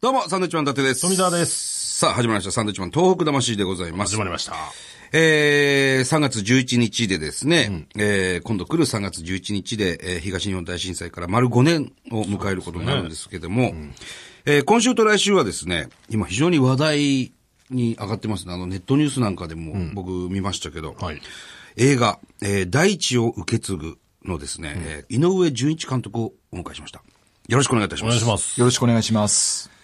どうも、サンドウィッチマン伊達です。富澤です。さあ、始まりました。サンドウィッチマン東北魂でございます。始まりました。えー、3月11日でですね、えー、今度来る3月11日で、えー東日本大震災から丸5年を迎えることになるんですけども、えー今週と来週はですね、今非常に話題に上がってますね。あの、ネットニュースなんかでも僕見ましたけど、はい。映画、えー大地を受け継ぐのですね、えー井上純一監督をお迎えしました。よろしくお願いいたしおます。願いします。よろしくお願いします。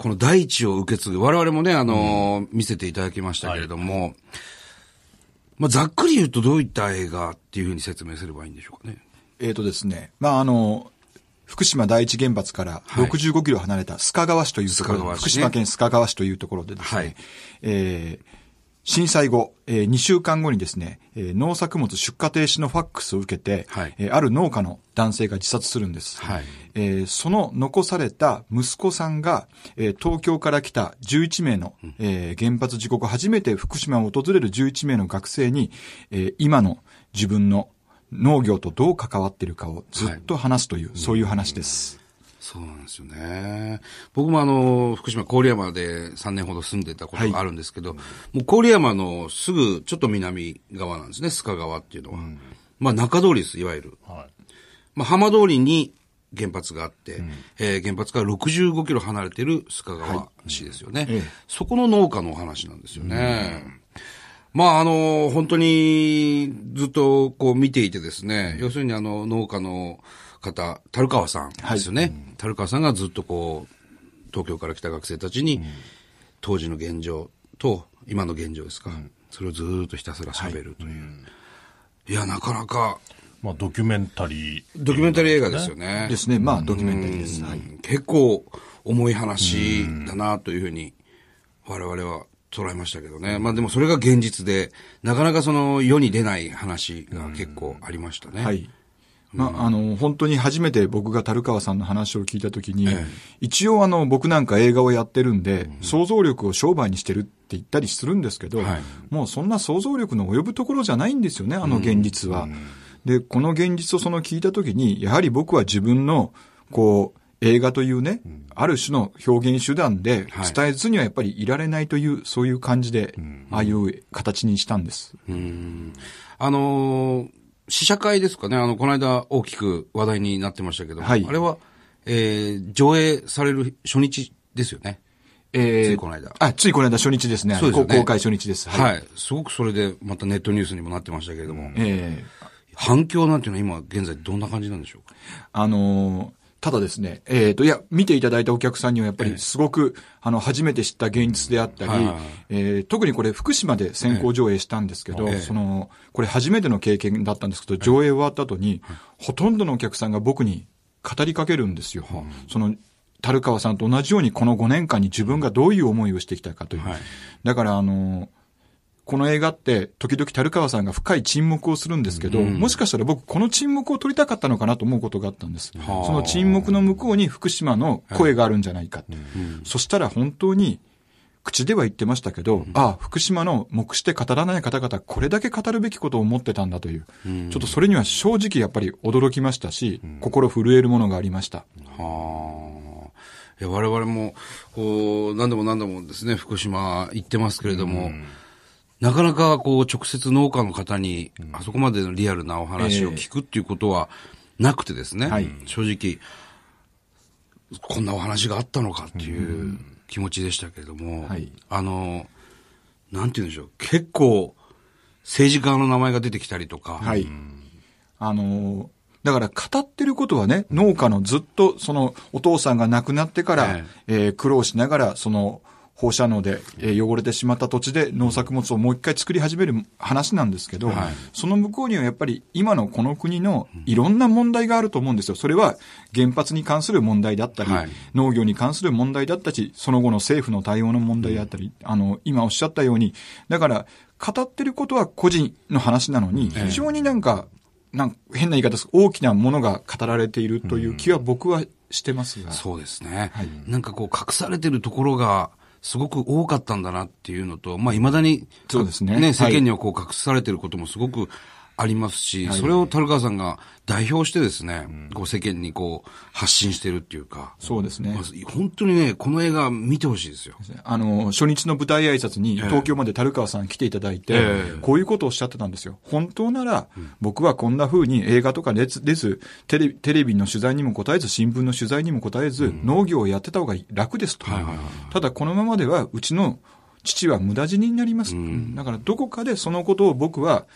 この大地を受け継ぐ、我々もね、あのー見せていただきましたけれども、まあ、ざっくり言うとどういった映画っていうふうに説明すればいいんでしょうかね。えっ、とですね、まあ、あの、福島第一原発から65キロ離れた須賀川市というところ、須賀川市ね。福島県須賀川市というところでですね、はい。えー震災後、え2週間後にですね、えー農作物出荷停止のファックスを受けて、はいえーある農家の男性が自殺するんです。はいえーその残された息子さんが、えー東京から来た11名の、えー原発事故後初めて福島を訪れる11名の学生に、えー今の自分の農業とどう関わっているかをずっと話すという、そういう話です。そうなんですよね。僕もあの、福島郡山で3年ほど住んでたことがあるんですけど、もう郡山のすぐちょっと南側なんですね、須賀川っていうのは。まあ中通りです、いわゆる。はい。まあ浜通りに原発があって、えー原発から65キロ離れている須賀川市ですよね、ええそこの農家のお話なんですよね。まあ、あの、本当にずっとこう見ていてですね、要するにあの農家の方、樽川さんですよね。樽川さんがずっとこう、東京から来た学生たちに、当時の現状と今の現状ですか、それをずっとひたすら喋るという。いや、なかなか、まあ、ドキュメンタリー。ドキュメンタリー映画ですよね。ですね。まあ、ドキュメンタリーです。はい。結構重い話だなというふうに我々は捉えましたけどね。まあでもそれが現実で、なかなかその世に出ない話が結構ありましたね。はい。まあ、あの、本当に初めて僕が樽川さんの話を聞いたときに、ええ。一応あの、僕なんか映画をやってるんで、想像力を商売にしてるって言ったりするんですけど、はい。もうそんな想像力の及ぶところじゃないんですよね、あの現実は。で、この現実をその聞いたときに、やはり僕は自分の、こう、映画というね、ある種の表現手段ではい。伝えずにはやっぱりいられないという、そういう感じで、ああいう形にしたんです。うん。あのー試写会ですかね。あの、この間大きく話題になってましたけど、はい。あれは、えー上映される初日ですよね。えついこの間。あ、ついこの間初日ですね。そうですよね。公開初日です。はい、すごくそれでまたネットニュースにもなってましたけれども、ええ。反響なんていうのは今現在どんな感じなんでしょうか？あのーただですね、えっ、と、いや、見ていただいたお客さんにはやっぱりすごく、あの、初めて知った現実であったり、はいはいはい。えー特にこれ福島で先行上映したんですけど、ええ。その、これ初めての経験だったんですけど、上映終わった後に、ほとんどのお客さんが僕に語りかけるんですよ。その、樽川さんと同じようにこの5年間に自分がどういう思いをしてきたかという。はい。だから、あのーこの映画って、時々樽川さんが深い沈黙をするんですけど、もしかしたら僕、この沈黙を取りたかったのかなと思うことがあったんです。はあその沈黙の向こうに福島の声があるんじゃないか。そしたら本当に、口では言ってましたけど、ああ、福島の目して語らない方々、これだけ語るべきことを思ってたんだという、ちょっとそれには正直やっぱり驚きましたし、心震えるものがありました。はあ。いや、我々も、こう、何度も何度もですね、福島行ってますけれども、なかなかこう、直接農家の方に、あそこまでのリアルなお話を聞くっていうことはなくてですね、はい。正直、こんなお話があったのかっていう気持ちでしたけれども、はい。あの、なんて言うんでしょう、結構、政治家の名前が出てきたりとか、はい。あのーだから語ってることはね、農家のずっとそのお父さんが亡くなってから、え。えー苦労しながらその放射能で、えー汚れてしまった土地で農作物をもう一回作り始める話なんですけど、はいその向こうにはやっぱり今のこの国のいろんな問題があると思うんですよ。それは原発に関する問題だったり、はい農業に関する問題だったり、その後の政府の対応の問題だったり、あの、今おっしゃったように、だから、語ってることは個人の話なのに、非常になんか、なんか変な言い方です。大きなものが語られているという気は僕はしてますが。そうですね。はいなんかこう隠されてるところがすごく多かったんだなっていうのと、まあ未だに、そうですね。ね、はい世間にはこう隠されてることもすごくありますし、それを樽川さんが代表してですね、こう世間にこう発信してるっていうか、そうですねま。ず本当にね、この映画見てほしいですよ。あの、初日の舞台挨拶に東京まで樽川さん来ていただいて、ええこういうことをおっしゃってたんですよ。本当なら、僕はこんな風に映画とか出ず、テレビ、テレビの取材にも答えず、新聞の取材にも答えず、農業をやってた方が楽ですと。ただこのままでは、うちの父は無駄死にになります。だからどこかでそのことを僕は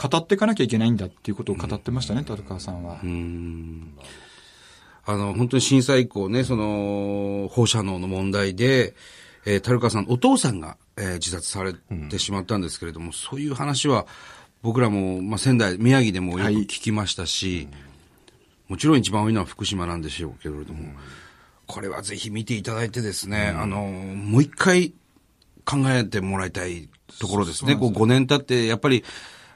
語っていかなきゃいけないんだっていうことを語ってましたね、樽川さんは。あの、本当に震災以降ね、その、放射能の問題で、えー、樽川さん、お父さんが、えー自殺されてしまったんですけれども、そういう話は、僕らも、まあ、仙台、宮城でもよく聞きましたし、もちろん一番多いのは福島なんでしょうけれども、これはぜひ見ていただいてですね、あの、もう一回考えてもらいたいところですね。こう5年経って、やっぱり、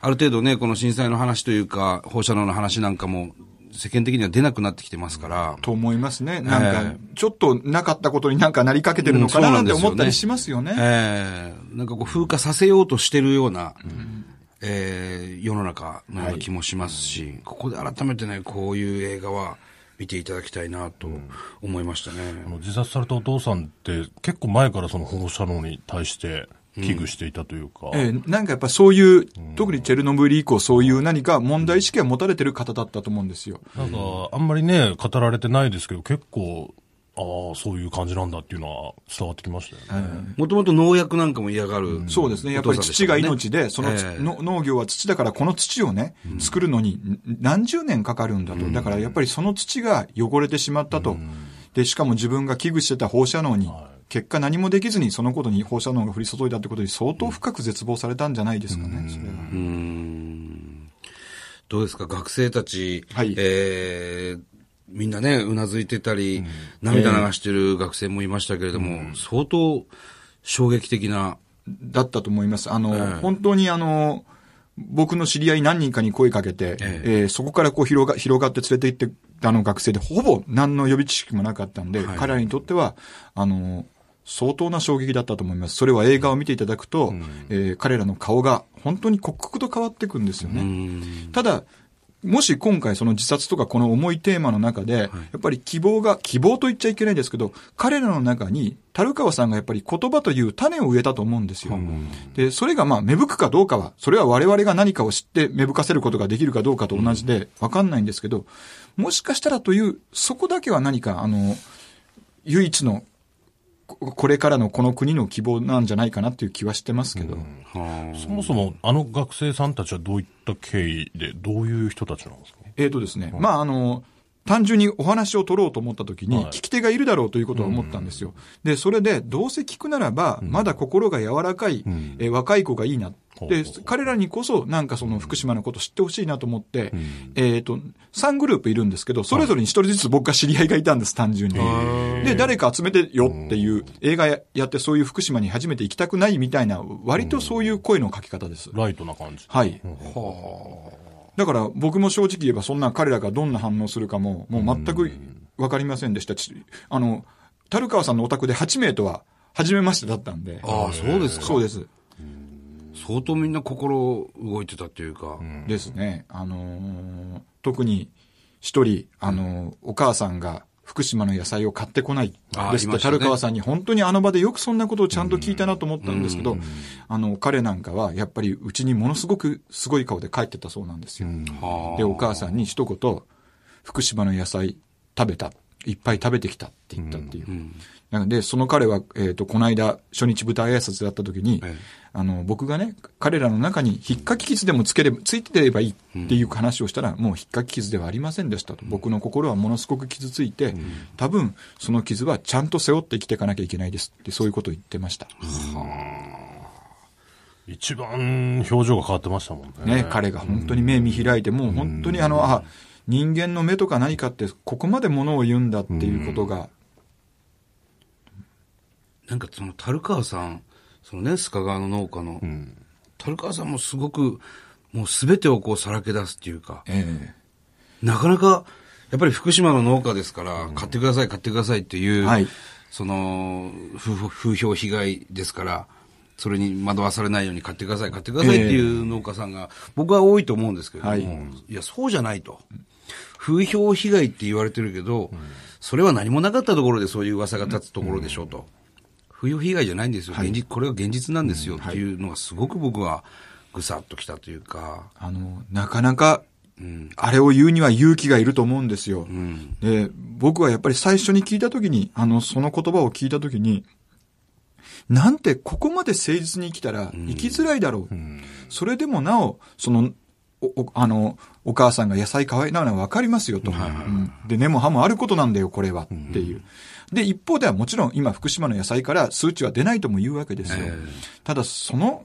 ある程度ね、この震災の話というか、放射能の話なんかも、世間的には出なくなってきてますから、と思いますね。なんかえ、ちょっとなかったことになんかなりかけてるのかななんて思ったりしますよね。ええ。なんかこう風化させようとしてるような、えー世の中のような気もしますし、ここで改めてね、こういう映画は見ていただきたいなと思いましたね。あの自殺されたお父さんって結構前からその放射能に対して危惧していたというか、ええなんかやっぱそういう、特にチェルノブイリ以降そういう何か問題意識が持たれてる方だったと思うんですよ。なんかあんまりね、語られてないですけど結構、ああ、そういう感じなんだっていうのは伝わってきましたよね。もともと農薬なんかも嫌がる、そうですね。やっぱり土が命で、その、ええの農業は土だから、この土をね、作るのにん何十年かかるんだと。だからやっぱりその土が汚れてしまったと。で、しかも自分が危惧してた放射能に、結果何もできずにそのことに放射能が降り注いだってことに相当深く絶望されたんじゃないですかね、それは。どうですか、学生たち、はい。えーみんなね、うなずいてたり、涙流してる学生もいましたけれども、相当衝撃的な、だったと思います。あの、ええ。本当にあの、僕の知り合い何人かに声かけて、ええ。ーそこからこう広が、広がって連れて行ってあの学生で、ほぼ何の予備知識もなかったんで、はい。彼らにとっては、あの、相当な衝撃だったと思います。それは映画を見ていただくと、えー彼らの顔が本当に刻々と変わっていくんですよね。ただ、もし今回その自殺とかこの重いテーマの中で、やっぱり希望が、希望と言っちゃいけないですけど、彼らの中に、樽川さんがやっぱり言葉という種を植えたと思うんですよ。で、それがまあ芽吹くかどうかは、それは我々が何かを知って芽吹かせることができるかどうかと同じで、わかんないんですけど、もしかしたらという、そこだけは何か、あの、唯一の、ここれからのこの国の希望なんじゃないかなっていう気はしてますけど。そもそもあの学生さんたちはどういった経緯で、どういう人たちなんですか？えーとですね、まあ、あの、単純にお話を取ろうと思った時に、はい聞き手がいるだろうということは思ったんですよ。で、それで、どうせ聞くならば、まだ心が柔らかい、えー若い子がいいな。で彼らにこそ、なんかその福島のこと知ってほしいなと思って、えっと、3グループいるんですけど、それぞれに1人ずつ僕が知り合いがいたんです、単純に。で、誰か集めてよっていう、映画やってそういう福島に初めて行きたくないみたいな、割とそういう声の書き方です。ライトな感じ。はい。だから僕も正直言えばそんな彼らがどんな反応するかも、もう全くわかりませんでした。ちあの、樽川さんのお宅で8名とは初めましてだったんで。ああ、そうですか。そうです。相当みんな心動いてたっていうか、ですね。あのー特に一人、あのーお母さんが福島の野菜を買ってこないあですって、樽川さんに本当にあの場でよくそんなことをちゃんと聞いたなと思ったんですけど、あの、彼なんかはやっぱりうちにものすごくすごい顔で帰ってたそうなんですよ。はあで、お母さんに一言、福島の野菜食べた。いっぱい食べてきたって言ったっていう。なので、その彼は、えっ、と、この間、初日舞台挨拶だった時に、ええあの、僕がね、彼らの中に引っかき傷でもつければ、ついてればいいっていう話をしたら、もう引っかき傷ではありませんでしたと。僕の心はものすごく傷ついて、多分、その傷はちゃんと背負って生きていかなきゃいけないですって、そういうことを言ってました。一番表情が変わってましたもんね。ね、彼が本当に目見開いて、もう本当にあの、あ、人間の目とか何かって、ここまでものを言うんだっていうことが、なんかその樽川さん、そのね、須賀川の農家の、樽川さんもすごく、もうすべてをこうさらけ出すっていうか、ええ。なかなか、やっぱり福島の農家ですから、買ってください、買ってくださいっていう、はい。その、風風評被害ですから、それに惑わされないように買ってください、買ってくださいっていう農家さんが、僕は多いと思うんですけれども、はい。い、や、そうじゃないと。風評被害って言われてるけど、それは何もなかったところでそういう噂が立つところでしょうと。風評被害じゃないんですよ。現実、これが現実なんですよっていうのがすごく僕はぐさっときたというか、あの、なかなか、うん。あれを言うには勇気がいると思うんですよ。うん。で、僕はやっぱり最初に聞いたときに、あの、その言葉を聞いたときに、なんてここまで誠実に生きたら生きづらいだろう。それでもなお、その、お、おあの、お母さんが野菜可愛いなのはわかりますよと。うんで、根も葉もあることなんだよ、これは。っていう。で、一方ではもちろん今福島の野菜から数値は出ないとも言うわけですよ。えただ、その、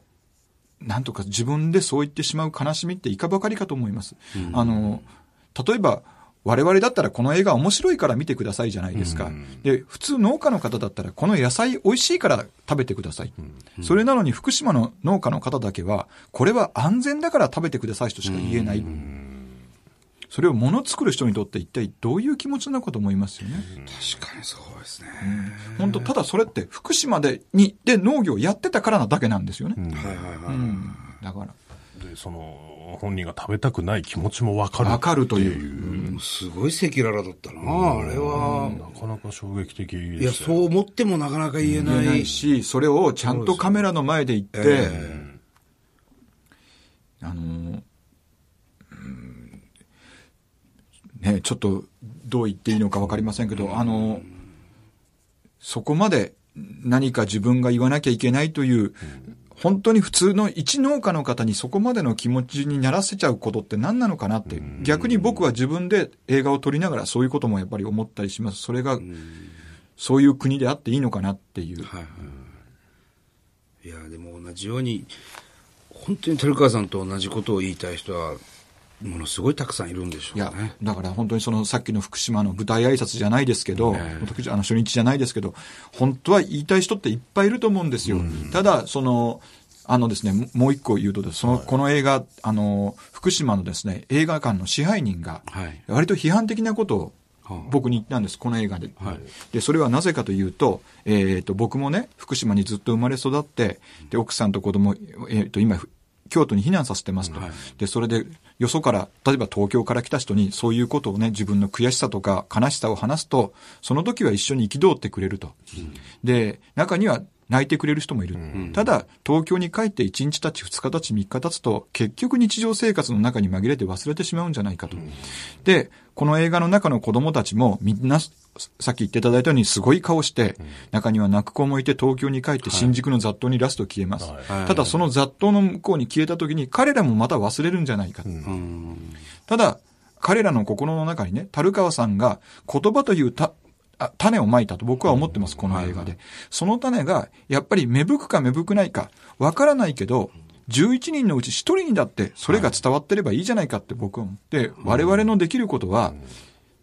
なんとか自分でそう言ってしまう悲しみっていかばかりかと思います。あの、例えば、我々だったらこの映画面白いから見てくださいじゃないですか。で、普通農家の方だったらこの野菜美味しいから食べてください。それなのに福島の農家の方だけは、これは安全だから食べてくださいとしか言えない。それを物作る人にとって一体どういう気持ちなのかと思いますよね。確かにそうですね。本当ただそれって福島で、に、で農業やってたからなだけなんですよね。はいはいはい。うんだから。で、その、本人が食べたくない気持ちもわかる。わかるという。すごい赤裸々だったな、あれは。なかなか衝撃的いや、でしたよそう思ってもなかなか言えな。言えないいし、それをちゃんとカメラの前で言って、えあのー、うんね、ちょっとどう言っていいのかわかりませんけど、あのー、そこまで何か自分が言わなきゃいけないという、本当に普通の一農家の方にそこまでの気持ちにならせちゃうことって何なのかなって、逆に僕は自分で映画を撮りながらそういうこともやっぱり思ったりします。それが、そういう国であっていいのかなっていう。はいはい。いや、でも同じように、本当に照川さんと同じことを言いたい人は、ものすごいたくさんいるんでしょいうやね。、だから本当にそのさっきの福島の舞台挨拶じゃないですけど、あの初日じゃないですけど、本当は言いたい人っていっぱいいると思うんですよ。ただ、その、あのですね、ももう一個言うとです、その、この映画、あの、福島のですね、映画館の支配人が、はい。割と批判的なことをはあ僕に言ったんです、この映画で。はいで、それはなぜかというと、えっ、と、僕もね、福島にずっと生まれ育って、で、奥さんと子供、えっ、と、今、ふ京都に避難させてますと。はいで、それで、よそから、例えば東京から来た人に、そういうことをね、自分の悔しさとか悲しさを話すと、その時は一緒に憤ってくれると。で、中には泣いてくれる人もいる。ただ、東京に帰って1日経ち、2日経ち、3日経つと、結局日常生活の中に紛れて忘れてしまうんじゃないかと。で、この映画の中の子供たちも、みんな、さっき言っていただいたようにすごい顔して、中には泣く子もいて東京に帰って新宿の雑踏にラスト消えます。はいただその雑踏の向こうに消えた時に彼らもまた忘れるんじゃないか。うん。ただ、彼らの心の中にね、樽川さんが言葉というたあ種をまいたと僕は思ってます、この映画で。その種が、やっぱり芽吹くか芽吹くないか、わからないけど、11人のうち1人にだって、それが伝わってればいいじゃないかって僕は思って、我々のできることは、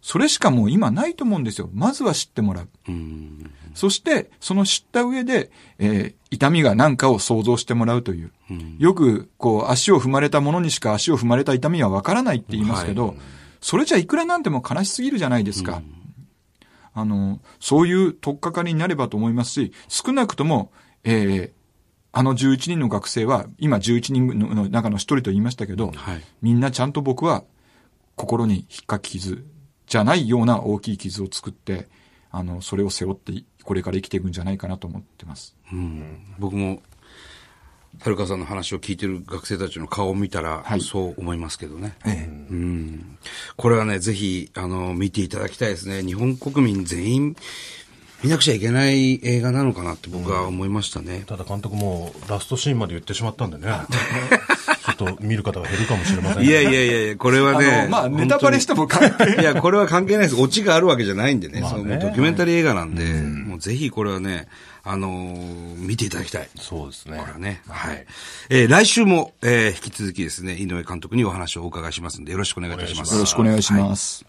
それしかもう今ないと思うんですよ。まずは知ってもらう。うん。そして、その知った上で、えー痛みが何かを想像してもらうという。よく、こう、足を踏まれたものにしか足を踏まれた痛みはわからないって言いますけど、それじゃいくらなんでも悲しすぎるじゃないですか。あの、そういう取っかかりになればと思いますし、少なくとも、えーあの11人の学生は、今11人のの中の一人と言いましたけど、はい。みんなちゃんと僕は心に引っかき傷じゃないような大きい傷を作って、あの、それを背負ってこれから生きていくんじゃないかなと思ってます。うん。僕も、は川さんの話を聞いてる学生たちの顔を見たら、はいそう思いますけどね。ええうん。これはね、ぜひ、あの、見ていただきたいですね。日本国民全員、見なくちゃいけない映画なのかなって僕は思いましたね。ただ監督もラストシーンまで言ってしまったんでね。ちょっと見る方が減るかもしれませんねいやいやいやいや、これはね。あの、まあ、ネタバレしても関係いや、これは関係ないです。オチがあるわけじゃないんでね。まあねドキュメンタリー映画なんで、もうぜひこれはね、あのー見ていただきたい。そうですね。これはね。はい。えー来週も、えー引き続きですね、井上監督にお話をお伺いしますんで、よろしくお願いいたします。よろしくお願いします。